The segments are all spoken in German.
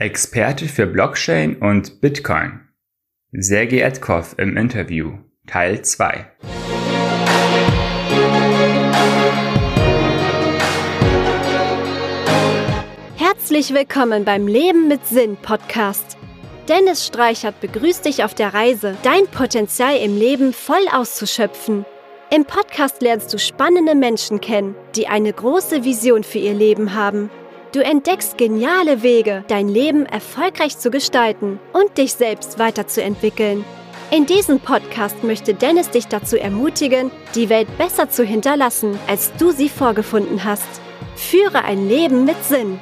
Experte für Blockchain und Bitcoin. Sergei Edkov im Interview, Teil 2. Herzlich willkommen beim Leben mit Sinn Podcast. Dennis Streichert begrüßt dich auf der Reise, dein Potenzial im Leben voll auszuschöpfen. Im Podcast lernst du spannende Menschen kennen, die eine große Vision für ihr Leben haben Du entdeckst geniale Wege, dein Leben erfolgreich zu gestalten und dich selbst weiterzuentwickeln. In diesem Podcast möchte Dennis dich dazu ermutigen, die Welt besser zu hinterlassen, als du sie vorgefunden hast. Führe ein Leben mit Sinn.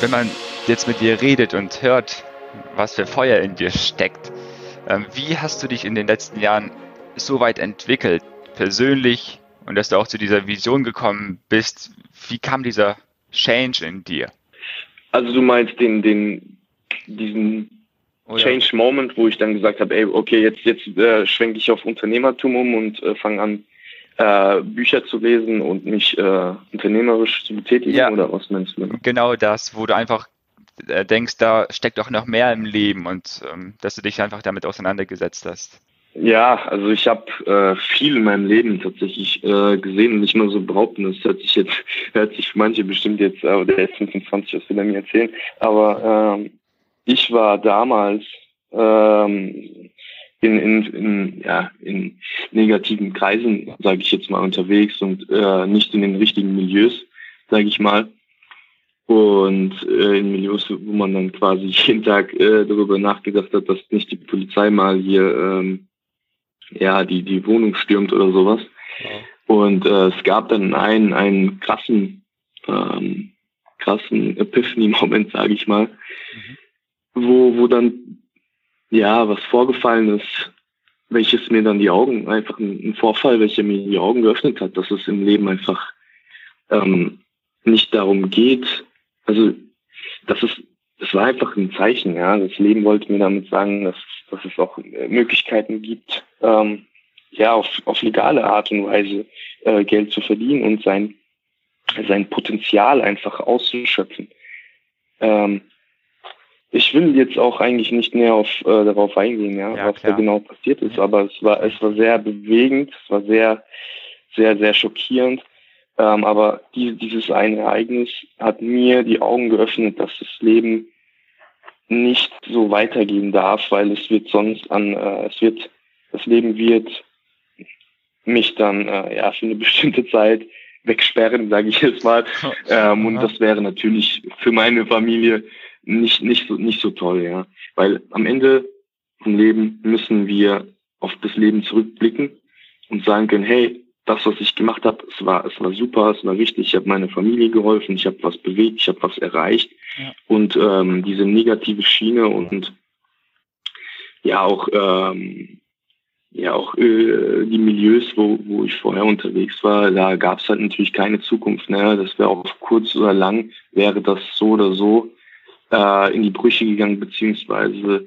Wenn man jetzt mit dir redet und hört, was für Feuer in dir steckt, ähm, wie hast du dich in den letzten Jahren so weit entwickelt, persönlich, und dass du auch zu dieser Vision gekommen bist. Wie kam dieser Change in dir? Also du meinst den, den, diesen Oder? Change Moment, wo ich dann gesagt habe, ey, okay, jetzt, jetzt äh, schwenke ich auf Unternehmertum um und äh, fange an, äh, Bücher zu lesen und mich äh, unternehmerisch zu betätigen ja, oder was meinst du? Genau das, wo du einfach äh, denkst, da steckt auch noch mehr im Leben und ähm, dass du dich einfach damit auseinandergesetzt hast. Ja, also ich habe äh, viel in meinem Leben tatsächlich äh, gesehen nicht nur so behaupten. Das hört sich jetzt, hört sich für manche bestimmt jetzt, äh, der ist 25, was will er mir erzählen. Aber ähm, ich war damals ähm, in, in, in, ja, in negativen Kreisen, sage ich jetzt mal, unterwegs und äh, nicht in den richtigen Milieus, sage ich mal. Und äh, in Milieus, wo man dann quasi jeden Tag äh, darüber nachgedacht hat, dass nicht die Polizei mal hier ähm, ja, die, die Wohnung stürmt oder sowas. Ja. Und äh, es gab dann einen, einen krassen, ähm, krassen Epiphany-Moment, sage ich mal, mhm. wo, wo dann, ja, was vorgefallen ist, welches mir dann die Augen, einfach ein, Vorfall, welcher mir die Augen geöffnet hat, dass es im Leben einfach ähm, nicht darum geht, also das ist, das war einfach ein Zeichen, ja. Das Leben wollte mir damit sagen, dass dass es auch äh, Möglichkeiten gibt, ähm, ja, auf, auf legale Art und Weise äh, Geld zu verdienen und sein, sein Potenzial einfach auszuschöpfen. Ähm, ich will jetzt auch eigentlich nicht näher auf, äh, darauf eingehen, ja, ja was klar. da genau passiert ist, aber es war, es war sehr bewegend, es war sehr, sehr, sehr schockierend. Ähm, aber die, dieses eine Ereignis hat mir die Augen geöffnet, dass das Leben nicht so weitergehen darf, weil es wird sonst an, äh, es wird, das Leben wird mich dann äh, ja für eine bestimmte Zeit wegsperren, sage ich jetzt mal. Ähm, und das wäre natürlich für meine Familie nicht nicht so nicht so toll, ja, weil am Ende vom Leben müssen wir auf das Leben zurückblicken und sagen können, hey, das, was ich gemacht habe, es war, es war super, es war richtig, ich habe meiner Familie geholfen, ich habe was bewegt, ich habe was erreicht. Ja. Und ähm, diese negative Schiene und ja auch ähm, ja auch äh, die Milieus, wo, wo ich vorher unterwegs war, da gab es halt natürlich keine Zukunft. Ne? Das wäre auf kurz oder lang, wäre das so oder so äh, in die Brüche gegangen, beziehungsweise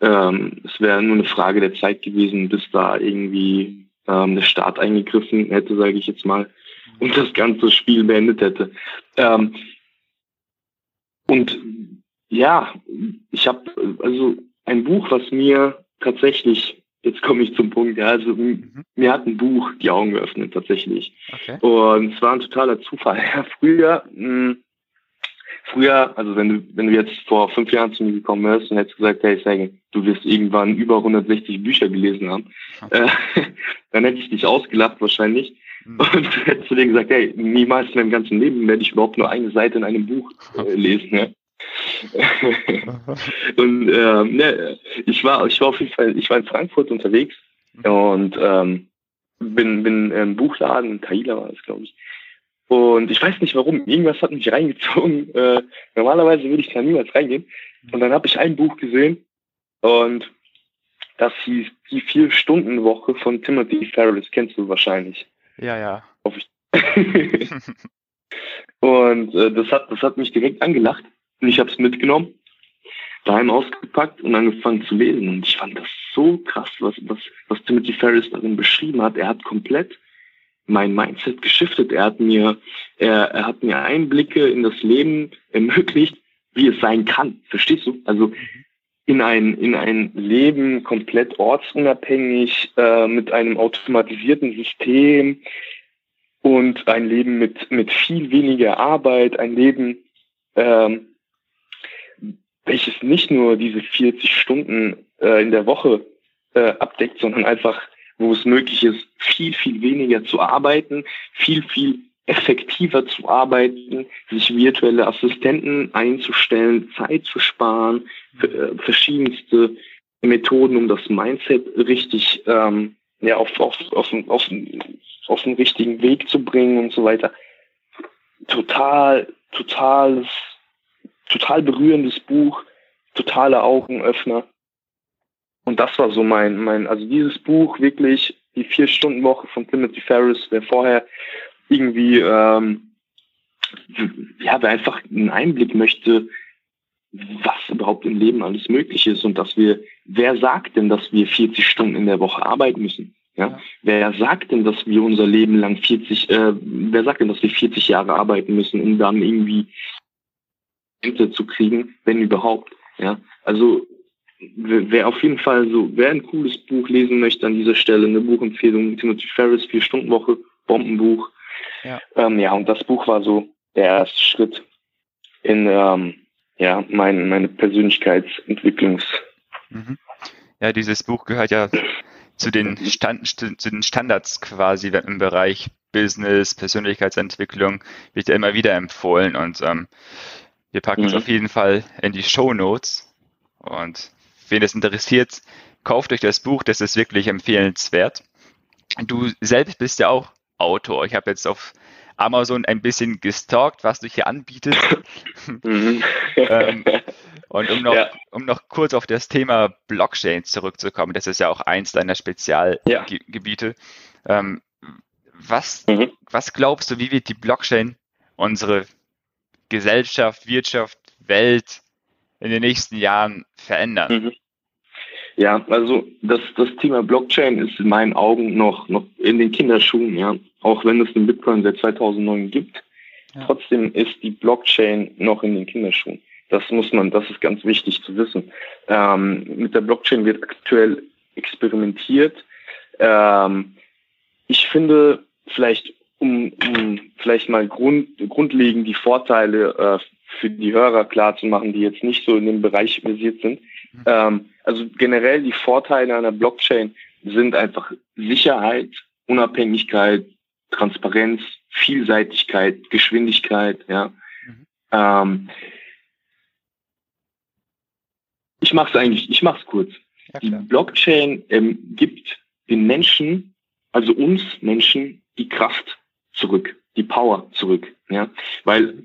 ähm, es wäre nur eine Frage der Zeit gewesen, bis da irgendwie ähm, der Staat eingegriffen hätte, sage ich jetzt mal, und das ganze Spiel beendet hätte. Ähm, und ja, ich habe also ein Buch, was mir tatsächlich, jetzt komme ich zum Punkt, ja, also mhm. mir hat ein Buch die Augen geöffnet tatsächlich. Okay. Und es war ein totaler Zufall. Ja, früher mh, früher, also wenn du, wenn du jetzt vor fünf Jahren zu mir gekommen wärst und hättest gesagt, hey Sagan, du wirst irgendwann über 160 Bücher gelesen haben, äh, dann hätte ich dich ausgelacht wahrscheinlich. Mhm. Und hättest du dir gesagt, hey, niemals in meinem ganzen Leben werde ich überhaupt nur eine Seite in einem Buch äh, lesen. Ja? und ähm, ne, ich war, ich war auf jeden Fall, ich war in Frankfurt unterwegs mhm. und ähm, bin, bin im Buchladen, in Taila war das, glaube ich, und ich weiß nicht warum, irgendwas hat mich reingezogen. Äh, normalerweise würde ich da niemals reingehen. Und dann habe ich ein Buch gesehen und das hieß Die Vier-Stunden-Woche von Timothy Ferris. Kennst du wahrscheinlich. Ja, ja. Hoffe ich. und äh, das, hat, das hat mich direkt angelacht. Und ich habe es mitgenommen, daheim ausgepackt und angefangen zu lesen. Und ich fand das so krass, was, was, was Timothy Ferris darin beschrieben hat. Er hat komplett mein Mindset geschiftet. Er hat mir, er, er hat mir Einblicke in das Leben ermöglicht, wie es sein kann. Verstehst du? Also in ein, in ein Leben komplett ortsunabhängig, äh, mit einem automatisierten System und ein Leben mit, mit viel weniger Arbeit, ein Leben, ähm, welches nicht nur diese 40 Stunden äh, in der Woche äh, abdeckt, sondern einfach, wo es möglich ist, viel, viel weniger zu arbeiten, viel, viel effektiver zu arbeiten, sich virtuelle Assistenten einzustellen, Zeit zu sparen, äh, verschiedenste Methoden, um das Mindset richtig ähm, ja, auf, auf, auf, auf, auf den richtigen Weg zu bringen und so weiter. Total, totales, total berührendes Buch, totale Augenöffner. Und das war so mein, mein, also dieses Buch wirklich, die Vier-Stunden-Woche von Timothy Ferris, der vorher irgendwie, ähm, ja, wer einfach einen Einblick möchte, was überhaupt im Leben alles möglich ist und dass wir, wer sagt denn, dass wir 40 Stunden in der Woche arbeiten müssen? Ja? ja. Wer sagt denn, dass wir unser Leben lang 40, äh, wer sagt denn, dass wir 40 Jahre arbeiten müssen, um dann irgendwie Rente zu kriegen, wenn überhaupt? Ja, also wer auf jeden Fall so, wer ein cooles Buch lesen möchte an dieser Stelle, eine Buchempfehlung, Timothy Ferris, vier Stunden Woche, Bombenbuch. Ja. Ähm, ja, und das Buch war so der erste Schritt in ähm, ja, mein, meine Persönlichkeitsentwicklungs. Mhm. Ja, dieses Buch gehört ja zu den, Stand, zu den Standards quasi im Bereich Business, Persönlichkeitsentwicklung, wird ja immer wieder empfohlen und ähm, wir packen es mhm. auf jeden Fall in die Show Notes und wen es interessiert, kauft euch das Buch, das ist wirklich empfehlenswert. Du selbst bist ja auch Autor. Ich habe jetzt auf Amazon ein bisschen gestalkt, was du hier anbietest. Mhm. ähm, und um noch, ja. um noch kurz auf das Thema Blockchain zurückzukommen, das ist ja auch eins deiner Spezialgebiete. Ja. Ähm, was, mhm. was glaubst du, wie wird die Blockchain unsere Gesellschaft, Wirtschaft, Welt in den nächsten Jahren verändern? Mhm. Ja, also das, das Thema Blockchain ist in meinen Augen noch, noch in den Kinderschuhen, ja. Auch wenn es den Bitcoin seit 2009 gibt, ja. trotzdem ist die Blockchain noch in den Kinderschuhen. Das muss man, das ist ganz wichtig zu wissen. Ähm, mit der Blockchain wird aktuell experimentiert. Ähm, ich finde, vielleicht, um, um vielleicht mal grund, grundlegend die Vorteile äh, für die Hörer klar zu machen, die jetzt nicht so in dem Bereich versiert sind. Mhm. Ähm, also generell die Vorteile einer Blockchain sind einfach Sicherheit, Unabhängigkeit, Transparenz, Vielseitigkeit, Geschwindigkeit, ja. Mhm. Ähm, ich mache es eigentlich, ich mache es kurz. Ja, die Blockchain ähm, gibt den Menschen, also uns Menschen, die Kraft zurück, die Power zurück, ja, weil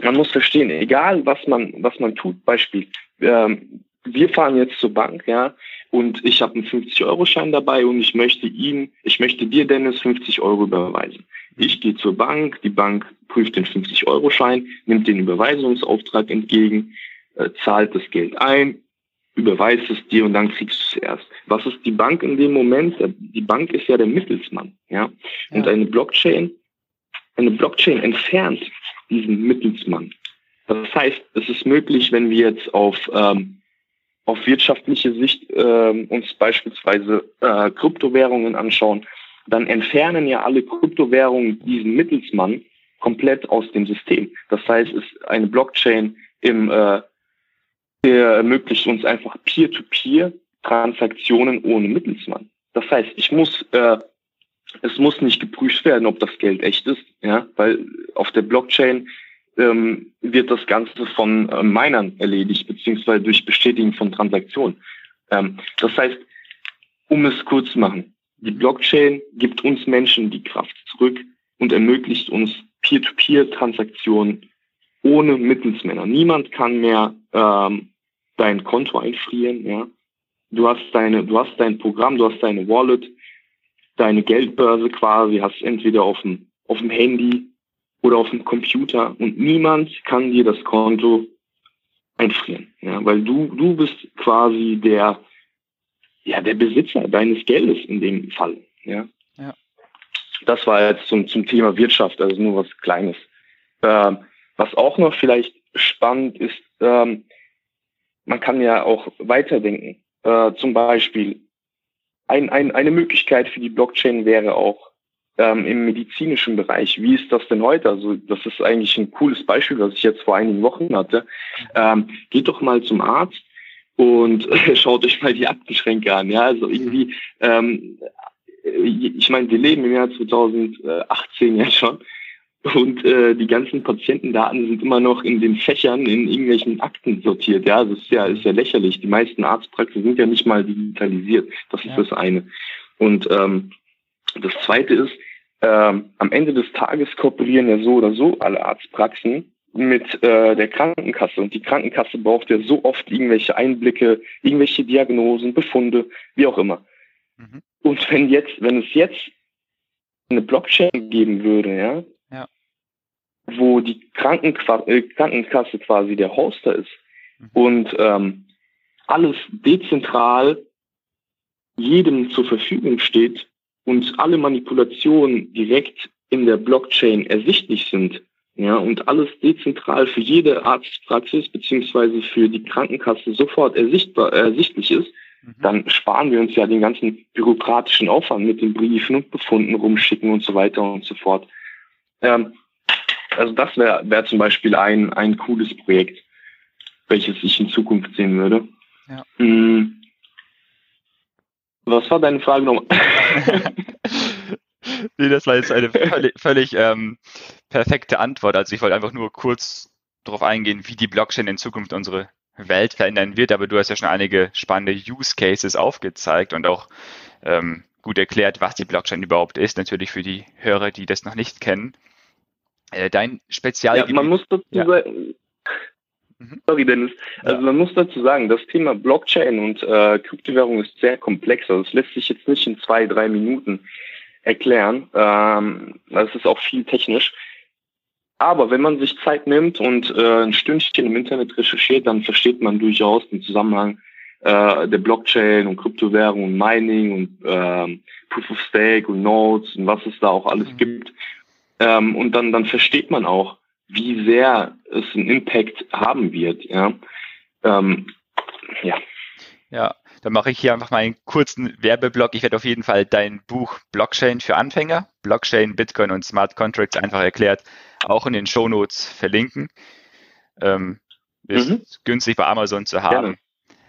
man muss verstehen, egal was man was man tut, Beispiel, ähm, wir fahren jetzt zur Bank, ja, und ich habe einen 50-Euro-Schein dabei und ich möchte ihm, ich möchte dir, Dennis, 50 Euro überweisen. Ich gehe zur Bank, die Bank prüft den 50-Euro-Schein, nimmt den Überweisungsauftrag entgegen, äh, zahlt das Geld ein, überweist es dir und dann kriegst du es erst. Was ist die Bank in dem Moment? Die Bank ist ja der Mittelsmann, ja. ja. Und eine Blockchain, eine Blockchain entfernt diesen Mittelsmann. Das heißt, es ist möglich, wenn wir jetzt auf ähm, auf wirtschaftliche Sicht äh, uns beispielsweise äh, Kryptowährungen anschauen, dann entfernen ja alle Kryptowährungen diesen Mittelsmann komplett aus dem System. Das heißt, ist eine Blockchain im äh, der ermöglicht uns einfach Peer-to-Peer-Transaktionen ohne Mittelsmann. Das heißt, ich muss äh, es muss nicht geprüft werden, ob das Geld echt ist, ja, weil auf der Blockchain ähm, wird das Ganze von äh, Minern erledigt, beziehungsweise durch Bestätigen von Transaktionen. Ähm, das heißt, um es kurz zu machen, die Blockchain gibt uns Menschen die Kraft zurück und ermöglicht uns Peer-to-Peer-Transaktionen ohne Mittelsmänner. Niemand kann mehr ähm, dein Konto einfrieren. Ja? Du hast deine, du hast dein Programm, du hast deine Wallet, deine Geldbörse quasi, hast entweder auf dem auf dem Handy oder auf dem Computer und niemand kann dir das Konto einfrieren, ja, weil du du bist quasi der ja der Besitzer deines Geldes in dem Fall, ja. ja. das war jetzt zum, zum Thema Wirtschaft, also nur was Kleines. Ähm, was auch noch vielleicht spannend ist, ähm, man kann ja auch weiterdenken. Äh, zum Beispiel ein, ein, eine Möglichkeit für die Blockchain wäre auch ähm, im medizinischen Bereich. Wie ist das denn heute? Also das ist eigentlich ein cooles Beispiel, was ich jetzt vor einigen Wochen hatte. Ähm, geht doch mal zum Arzt und schaut euch mal die Aktenschränke an. Ja, also irgendwie, ähm, ich meine, wir leben im Jahr 2018 ja schon und äh, die ganzen Patientendaten sind immer noch in den Fächern in irgendwelchen Akten sortiert. Ja, das ist ja, ist ja lächerlich. Die meisten Arztpraxen sind ja nicht mal digitalisiert. Das ist das eine. Und ähm, das zweite ist, ähm, am Ende des Tages kooperieren ja so oder so alle Arztpraxen mit äh, der Krankenkasse. Und die Krankenkasse braucht ja so oft irgendwelche Einblicke, irgendwelche Diagnosen, Befunde, wie auch immer. Mhm. Und wenn jetzt, wenn es jetzt eine Blockchain geben würde, ja, wo die Krankenqu äh, Krankenkasse quasi der Hoster ist mhm. und ähm, alles dezentral jedem zur Verfügung steht und alle Manipulationen direkt in der Blockchain ersichtlich sind, ja, und alles dezentral für jede Arztpraxis beziehungsweise für die Krankenkasse sofort ersichtbar, ersichtlich ist, mhm. dann sparen wir uns ja den ganzen bürokratischen Aufwand mit den Briefen und Befunden rumschicken und so weiter und so fort. Ähm, also das wäre wär zum Beispiel ein, ein cooles Projekt, welches ich in Zukunft sehen würde. Ja. Hm. Was war deine Frage nochmal? nee, das war jetzt eine völlig, völlig ähm, perfekte Antwort. Also ich wollte einfach nur kurz darauf eingehen, wie die Blockchain in Zukunft unsere Welt verändern wird, aber du hast ja schon einige spannende Use Cases aufgezeigt und auch ähm, gut erklärt, was die Blockchain überhaupt ist, natürlich für die Hörer, die das noch nicht kennen. Äh, dein Spezialgebiet. Ja, man muss dazu ja. sagen. Sorry Dennis, also man muss dazu sagen, das Thema Blockchain und äh, Kryptowährung ist sehr komplex. Also es lässt sich jetzt nicht in zwei, drei Minuten erklären. Ähm, das ist auch viel technisch. Aber wenn man sich Zeit nimmt und äh, ein Stündchen im Internet recherchiert, dann versteht man durchaus den Zusammenhang äh, der Blockchain und Kryptowährung und Mining und äh, Proof of Stake und Nodes und was es da auch alles mhm. gibt. Ähm, und dann, dann versteht man auch, wie sehr es einen Impact haben wird. Ja. Ähm, ja. Ja, dann mache ich hier einfach mal einen kurzen Werbeblock. Ich werde auf jeden Fall dein Buch Blockchain für Anfänger, Blockchain, Bitcoin und Smart Contracts einfach erklärt, auch in den Show Notes verlinken. Ähm, ist mhm. günstig bei Amazon zu haben. Gerne.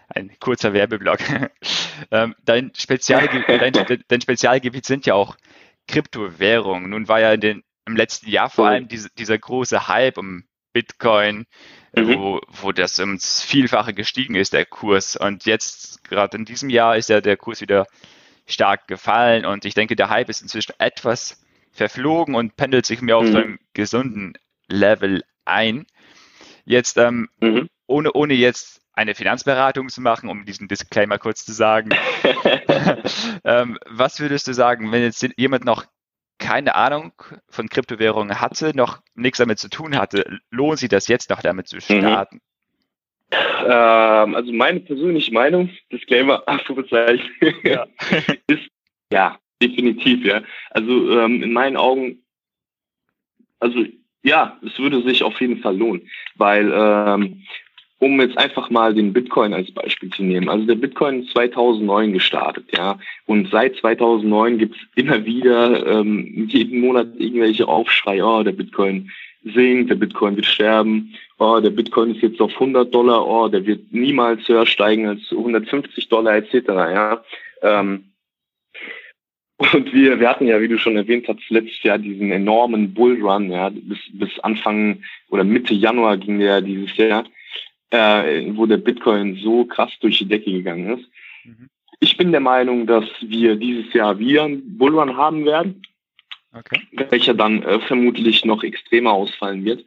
Ein kurzer Werbeblock. ähm, dein, Spezialge dein, dein Spezialgebiet sind ja auch Kryptowährungen. Nun war ja in den im letzten Jahr vor allem diese, dieser große Hype um Bitcoin, mhm. wo, wo das ums Vielfache gestiegen ist, der Kurs. Und jetzt, gerade in diesem Jahr, ist ja der Kurs wieder stark gefallen. Und ich denke, der Hype ist inzwischen etwas verflogen und pendelt sich mehr auf mhm. einem gesunden Level ein. Jetzt, ähm, mhm. ohne, ohne jetzt eine Finanzberatung zu machen, um diesen Disclaimer kurz zu sagen. ähm, was würdest du sagen, wenn jetzt jemand noch keine Ahnung von Kryptowährungen hatte, noch nichts damit zu tun hatte, lohnt sich das jetzt noch damit zu mhm. starten? Ähm, also meine persönliche Meinung, Disclaimer, Anführungszeichen, ja. ist ja, definitiv, ja. Also ähm, in meinen Augen, also ja, es würde sich auf jeden Fall lohnen, weil ähm, um jetzt einfach mal den Bitcoin als Beispiel zu nehmen. Also der Bitcoin ist 2009 gestartet, ja. Und seit 2009 gibt es immer wieder ähm, jeden Monat irgendwelche Aufschrei, oh, der Bitcoin sinkt, der Bitcoin wird sterben, oh, der Bitcoin ist jetzt auf 100 Dollar, oh, der wird niemals höher steigen als 150 Dollar etc., ja. Ähm, und wir, wir hatten ja, wie du schon erwähnt hast, letztes Jahr diesen enormen Bullrun, ja, bis, bis Anfang oder Mitte Januar ging der dieses Jahr äh, wo der Bitcoin so krass durch die Decke gegangen ist. Mhm. Ich bin der Meinung, dass wir dieses Jahr wieder einen Bullrun haben werden, okay. welcher dann äh, vermutlich noch extremer ausfallen wird.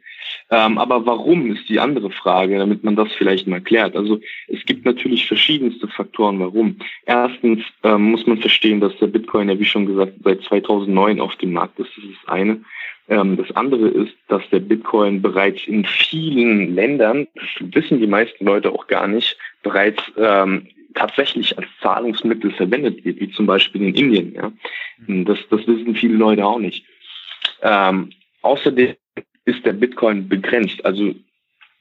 Ähm, aber warum ist die andere Frage, damit man das vielleicht mal klärt. Also es gibt natürlich verschiedenste Faktoren, warum. Erstens ähm, muss man verstehen, dass der Bitcoin ja wie schon gesagt seit 2009 auf dem Markt ist. Das ist das eine. Ähm, das andere ist, dass der Bitcoin bereits in vielen Ländern, das wissen die meisten Leute auch gar nicht, bereits ähm, tatsächlich als Zahlungsmittel verwendet wird, wie zum Beispiel in Indien. Ja? Das, das wissen viele Leute auch nicht. Ähm, außerdem ist der Bitcoin begrenzt. Also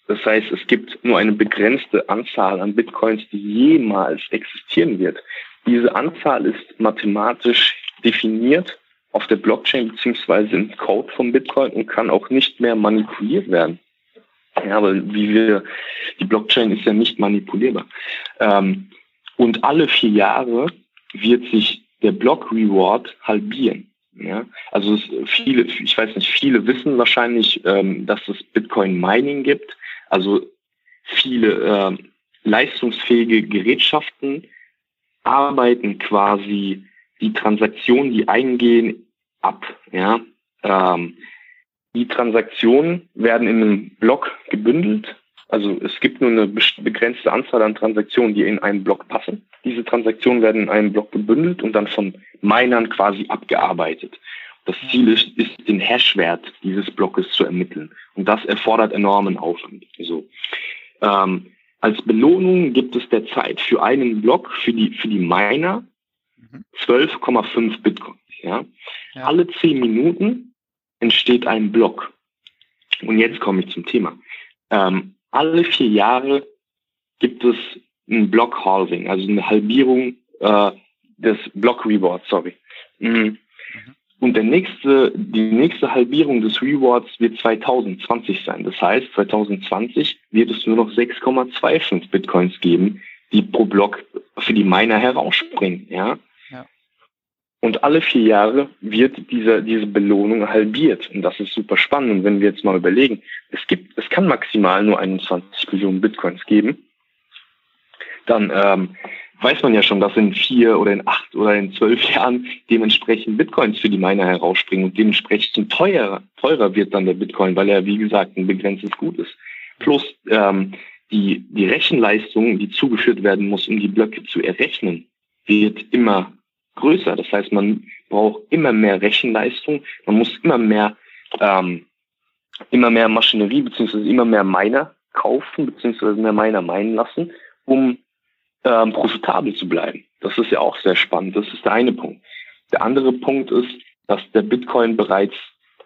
das heißt, es gibt nur eine begrenzte Anzahl an Bitcoins, die jemals existieren wird. Diese Anzahl ist mathematisch definiert auf der Blockchain beziehungsweise im Code von Bitcoin und kann auch nicht mehr manipuliert werden. Ja, aber wie wir, die Blockchain ist ja nicht manipulierbar. Ähm, und alle vier Jahre wird sich der Block Reward halbieren. Ja, also es, viele, ich weiß nicht, viele wissen wahrscheinlich, ähm, dass es Bitcoin Mining gibt. Also viele äh, leistungsfähige Gerätschaften arbeiten quasi die Transaktionen, die eingehen, ab. Ja, ähm, die Transaktionen werden in einem Block gebündelt. Also es gibt nur eine begrenzte Anzahl an Transaktionen, die in einen Block passen. Diese Transaktionen werden in einem Block gebündelt und dann von Minern quasi abgearbeitet. Das Ziel ist, ist den Hashwert dieses Blockes zu ermitteln. Und das erfordert enormen Aufwand. So. Ähm, als Belohnung gibt es derzeit für einen Block, für die, für die Miner, 12,5 mhm. Bitcoins. Ja? ja? Alle 10 Minuten entsteht ein Block. Und jetzt komme ich zum Thema. Ähm, alle vier Jahre gibt es ein Block Halving, also eine Halbierung äh, des Block Rewards, sorry. Mhm. mhm. Und der nächste, die nächste Halbierung des Rewards wird 2020 sein. Das heißt, 2020 wird es nur noch 6,25 Bitcoins geben, die pro Block für die Miner herausspringen, ja. Und alle vier Jahre wird diese, diese Belohnung halbiert. Und das ist super spannend. Und wenn wir jetzt mal überlegen, es gibt, es kann maximal nur 21 Millionen Bitcoins geben, dann ähm, weiß man ja schon, dass in vier oder in acht oder in zwölf Jahren dementsprechend Bitcoins für die Miner herausspringen und dementsprechend teurer, teurer wird dann der Bitcoin, weil er, wie gesagt, ein begrenztes Gut ist. Plus ähm, die, die Rechenleistung, die zugeführt werden muss, um die Blöcke zu errechnen, wird immer größer. Das heißt, man braucht immer mehr Rechenleistung, man muss immer mehr, ähm, immer mehr Maschinerie beziehungsweise immer mehr Miner kaufen beziehungsweise mehr Miner meinen lassen, um ähm, profitabel zu bleiben. Das ist ja auch sehr spannend. Das ist der eine Punkt. Der andere Punkt ist, dass der Bitcoin bereits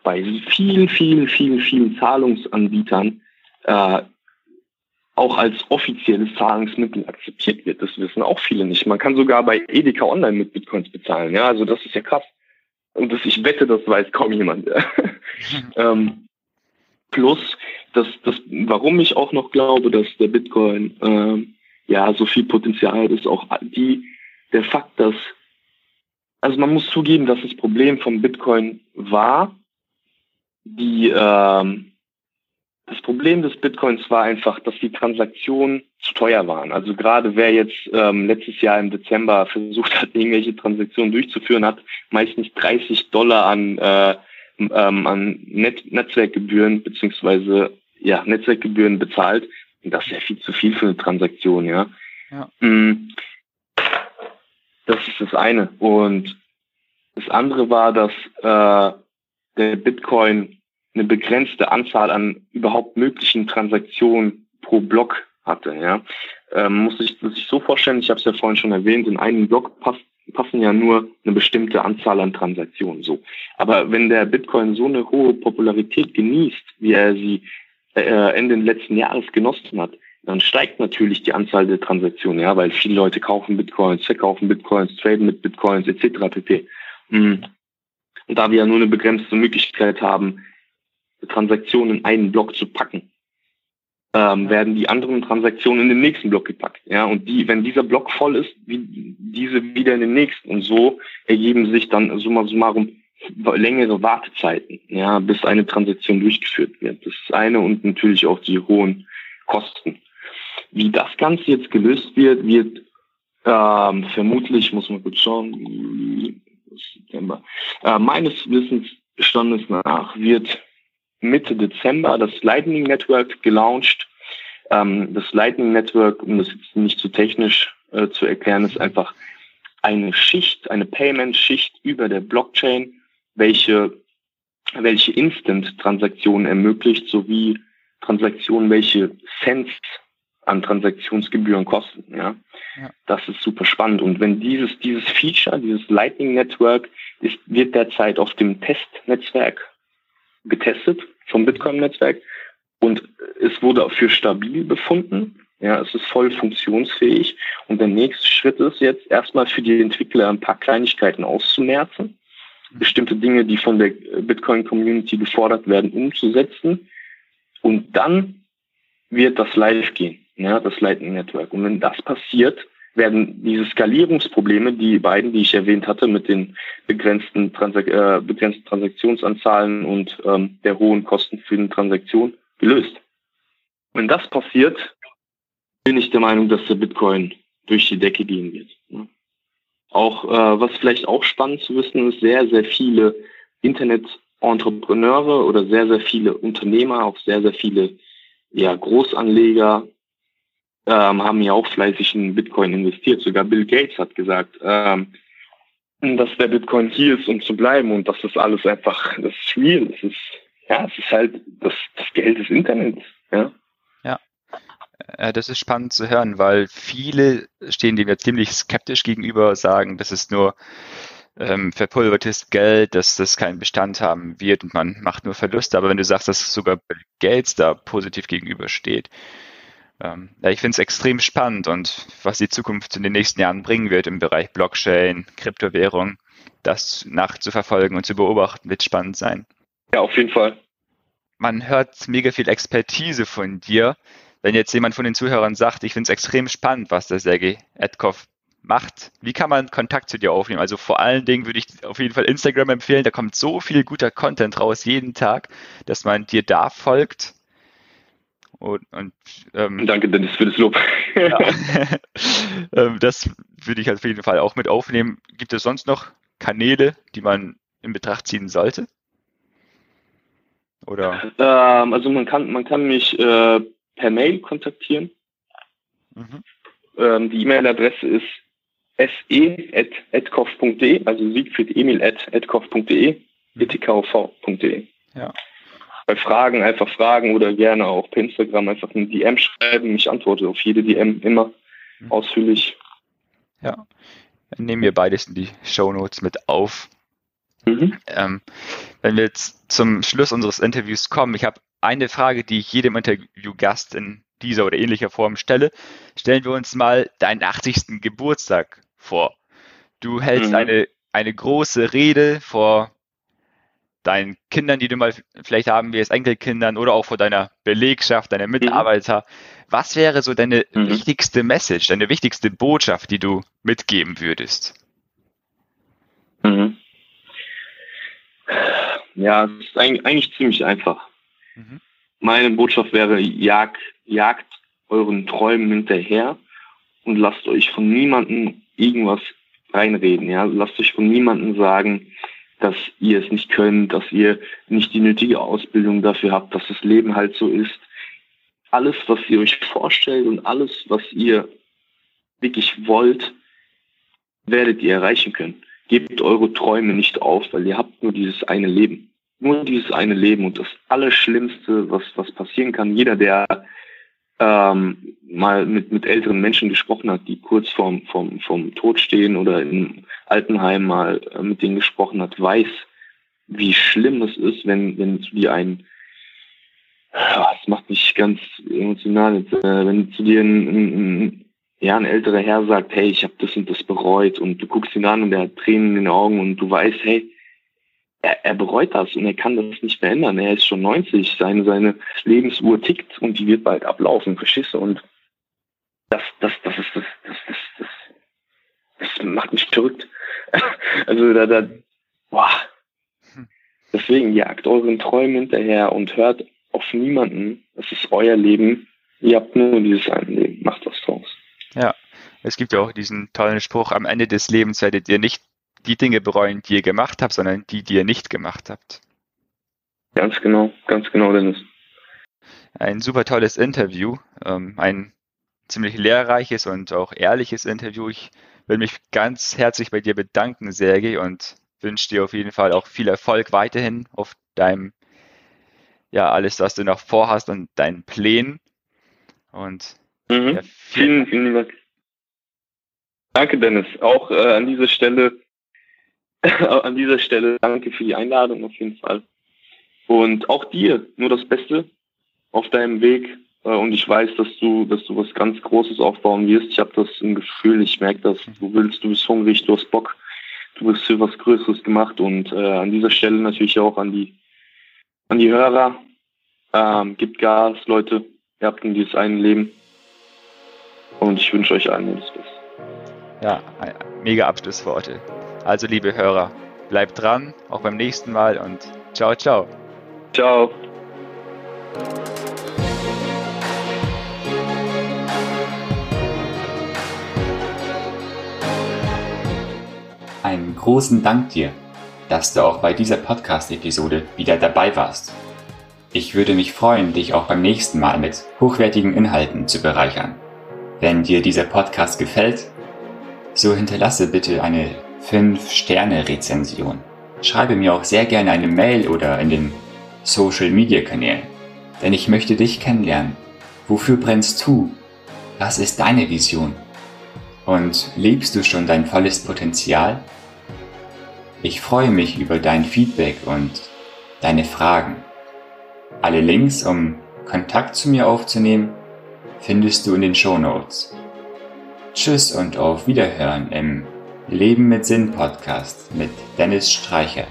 bei vielen, vielen, vielen, vielen Zahlungsanbietern äh, auch als offizielles Zahlungsmittel akzeptiert wird. Das wissen auch viele nicht. Man kann sogar bei Edeka Online mit Bitcoins bezahlen. Ja, also das ist ja krass. Und das, ich wette, das weiß kaum jemand. ähm, plus, das, das, warum ich auch noch glaube, dass der Bitcoin ähm, ja so viel Potenzial hat, ist auch die, der Fakt, dass, also man muss zugeben, dass das Problem vom Bitcoin war, die ähm, das Problem des Bitcoins war einfach, dass die Transaktionen zu teuer waren. Also gerade wer jetzt ähm, letztes Jahr im Dezember versucht hat, irgendwelche Transaktionen durchzuführen, hat meistens 30 Dollar an, äh, ähm, an Net Netzwerkgebühren beziehungsweise ja Netzwerkgebühren bezahlt. Und das ist ja viel zu viel für eine Transaktion, ja. ja. Mm. Das ist das eine. Und das andere war, dass äh, der Bitcoin eine begrenzte Anzahl an überhaupt möglichen Transaktionen pro Block hatte. Ja, ähm, muss ich sich so vorstellen. Ich habe es ja vorhin schon erwähnt. In einen Block passt, passen ja nur eine bestimmte Anzahl an Transaktionen. So, aber wenn der Bitcoin so eine hohe Popularität genießt, wie er sie äh, Ende letzten Jahres genossen hat, dann steigt natürlich die Anzahl der Transaktionen, ja, weil viele Leute kaufen Bitcoins, verkaufen Bitcoins, traden mit Bitcoins etc. pp. Mhm. Und da wir ja nur eine begrenzte Möglichkeit haben, Transaktionen in einen Block zu packen, ähm, werden die anderen Transaktionen in den nächsten Block gepackt. Ja, und die, wenn dieser Block voll ist, wie diese wieder in den nächsten. Und so ergeben sich dann summa summarum längere Wartezeiten, ja, bis eine Transaktion durchgeführt wird. Das ist eine und natürlich auch die hohen Kosten. Wie das Ganze jetzt gelöst wird, wird ähm, vermutlich, muss man kurz schauen, September, äh, meines Wissensstandes nach wird Mitte Dezember das Lightning Network gelauncht. Ähm, das Lightning Network, um das jetzt nicht zu technisch äh, zu erklären, ist einfach eine Schicht, eine Payment-Schicht über der Blockchain, welche, welche Instant-Transaktionen ermöglicht, sowie Transaktionen, welche Cents an Transaktionsgebühren kosten. Ja? ja? Das ist super spannend. Und wenn dieses, dieses Feature, dieses Lightning Network, ist, wird derzeit auf dem Testnetzwerk getestet, vom Bitcoin-Netzwerk. Und es wurde für stabil befunden. Ja, es ist voll funktionsfähig. Und der nächste Schritt ist jetzt erstmal für die Entwickler ein paar Kleinigkeiten auszumerzen, bestimmte Dinge, die von der Bitcoin-Community gefordert werden, umzusetzen. Und dann wird das live gehen, ja, das Lightning Network. Und wenn das passiert, werden diese Skalierungsprobleme, die beiden, die ich erwähnt hatte, mit den begrenzten, Transak äh, begrenzten Transaktionsanzahlen und ähm, der hohen Kosten für eine Transaktion gelöst. Wenn das passiert, bin ich der Meinung, dass der Bitcoin durch die Decke gehen wird. Auch äh, was vielleicht auch spannend zu wissen ist, sehr, sehr viele Internet-Entrepreneure oder sehr, sehr viele Unternehmer, auch sehr, sehr viele ja, Großanleger ähm, haben ja auch fleißig in Bitcoin investiert. Sogar Bill Gates hat gesagt, ähm, dass der Bitcoin hier ist, um zu bleiben und dass das alles einfach, das ist real, das ist, ja, es ist halt das, das Geld des Internets, ja. Ja, äh, das ist spannend zu hören, weil viele stehen dem ja ziemlich skeptisch gegenüber, sagen, das ist nur ähm, verpulvertes Geld, dass das keinen Bestand haben wird und man macht nur Verluste. Aber wenn du sagst, dass sogar Bill Gates da positiv gegenübersteht, ähm, ja, ich finde es extrem spannend und was die Zukunft in den nächsten Jahren bringen wird im Bereich Blockchain, Kryptowährung, das nachzuverfolgen und zu beobachten, wird spannend sein. Ja, auf jeden Fall. Man hört mega viel Expertise von dir. Wenn jetzt jemand von den Zuhörern sagt, ich finde es extrem spannend, was der Sergei Edkov macht, wie kann man Kontakt zu dir aufnehmen? Also vor allen Dingen würde ich auf jeden Fall Instagram empfehlen. Da kommt so viel guter Content raus jeden Tag, dass man dir da folgt. Und, und ähm, Danke, Dennis, für das Lob. ja. Ähm, das würde ich auf jeden Fall auch mit aufnehmen. Gibt es sonst noch Kanäle, die man in Betracht ziehen sollte? Oder? Ähm, also man kann, man kann mich äh, per Mail kontaktieren. Mhm. Ähm, die E-Mail-Adresse ist se.edkopf.de, also Siegfried Emil at edkopf.de, etkv.de. Ja. Bei Fragen einfach fragen oder gerne auch per Instagram einfach eine DM schreiben. Ich antworte auf jede DM immer mhm. ausführlich. Ja, dann nehmen wir beides in die Show Notes mit auf. Mhm. Ähm, wenn wir jetzt zum Schluss unseres Interviews kommen, ich habe eine Frage, die ich jedem Interviewgast in dieser oder ähnlicher Form stelle. Stellen wir uns mal deinen 80. Geburtstag vor. Du hältst mhm. eine, eine große Rede vor deinen Kindern, die du mal vielleicht haben wirst, Enkelkindern oder auch vor deiner Belegschaft, deiner mhm. Mitarbeiter. Mhm. Was wäre so deine mhm. wichtigste Message, deine wichtigste Botschaft, die du mitgeben würdest? Mhm. Ja, es ist eigentlich ziemlich einfach. Mhm. Meine Botschaft wäre, jag, jagt euren Träumen hinterher und lasst euch von niemandem irgendwas reinreden. Ja? Lasst euch von niemandem sagen, dass ihr es nicht könnt, dass ihr nicht die nötige Ausbildung dafür habt, dass das Leben halt so ist. Alles, was ihr euch vorstellt und alles, was ihr wirklich wollt, werdet ihr erreichen können. Gebt eure Träume nicht auf, weil ihr habt nur dieses eine Leben. Nur dieses eine Leben und das Allerschlimmste, was, was passieren kann, jeder, der ähm, mal mit, mit älteren Menschen gesprochen hat, die kurz vorm, vorm, vorm Tod stehen oder im Altenheim mal äh, mit denen gesprochen hat, weiß, wie schlimm es ist, wenn, wenn zu dir ein, es macht mich ganz emotional, äh, wenn zu dir ein, ein, ja, ein älterer Herr sagt, hey, ich habe das und das bereut und du guckst ihn an und er hat Tränen in den Augen und du weißt, hey, er, er bereut das und er kann das nicht mehr ändern. Er ist schon 90, seine, seine Lebensuhr tickt und die wird bald ablaufen, verstehst du? Und das, das, das ist das, das, das, das, das macht mich verrückt. also da, da, boah. Deswegen jagt euren Träumen hinterher und hört auf niemanden. Das ist euer Leben. Ihr habt nur dieses eine Leben. Macht was draus. Ja, es gibt ja auch diesen tollen Spruch, am Ende des Lebens werdet ihr nicht die Dinge bereuen, die ihr gemacht habt, sondern die, die ihr nicht gemacht habt. Ganz genau, ganz genau, Dennis. Ein super tolles Interview, ähm, ein ziemlich lehrreiches und auch ehrliches Interview. Ich will mich ganz herzlich bei dir bedanken, Sergei, und wünsche dir auf jeden Fall auch viel Erfolg weiterhin auf deinem, ja, alles, was du noch vorhast und deinen Plänen. Und Mhm. Ja, vielen, vielen Dank. Danke, Dennis. Auch äh, an dieser Stelle, an dieser Stelle danke für die Einladung auf jeden Fall. Und auch dir nur das Beste auf deinem Weg. Äh, und ich weiß, dass du, dass du was ganz Großes aufbauen wirst. Ich habe das im Gefühl, ich merke das. Du willst, du bist hungrig, du hast Bock, du bist für was Größeres gemacht. Und äh, an dieser Stelle natürlich auch an die, an die Hörer. Ähm, gibt Gas, Leute. Ihr habt in dieses einen Leben. Und ich wünsche euch allen nur das Beste. Ja, mega Abschlussworte. Also, liebe Hörer, bleibt dran, auch beim nächsten Mal und ciao, ciao. Ciao. Einen großen Dank dir, dass du auch bei dieser Podcast-Episode wieder dabei warst. Ich würde mich freuen, dich auch beim nächsten Mal mit hochwertigen Inhalten zu bereichern. Wenn dir dieser Podcast gefällt, so hinterlasse bitte eine 5-Sterne-Rezension. Schreibe mir auch sehr gerne eine Mail oder in den Social-Media-Kanälen, denn ich möchte dich kennenlernen. Wofür brennst du? Was ist deine Vision? Und lebst du schon dein volles Potenzial? Ich freue mich über dein Feedback und deine Fragen. Alle Links, um Kontakt zu mir aufzunehmen, findest du in den Show Notes. Tschüss und auf Wiederhören im Leben mit Sinn Podcast mit Dennis Streichert.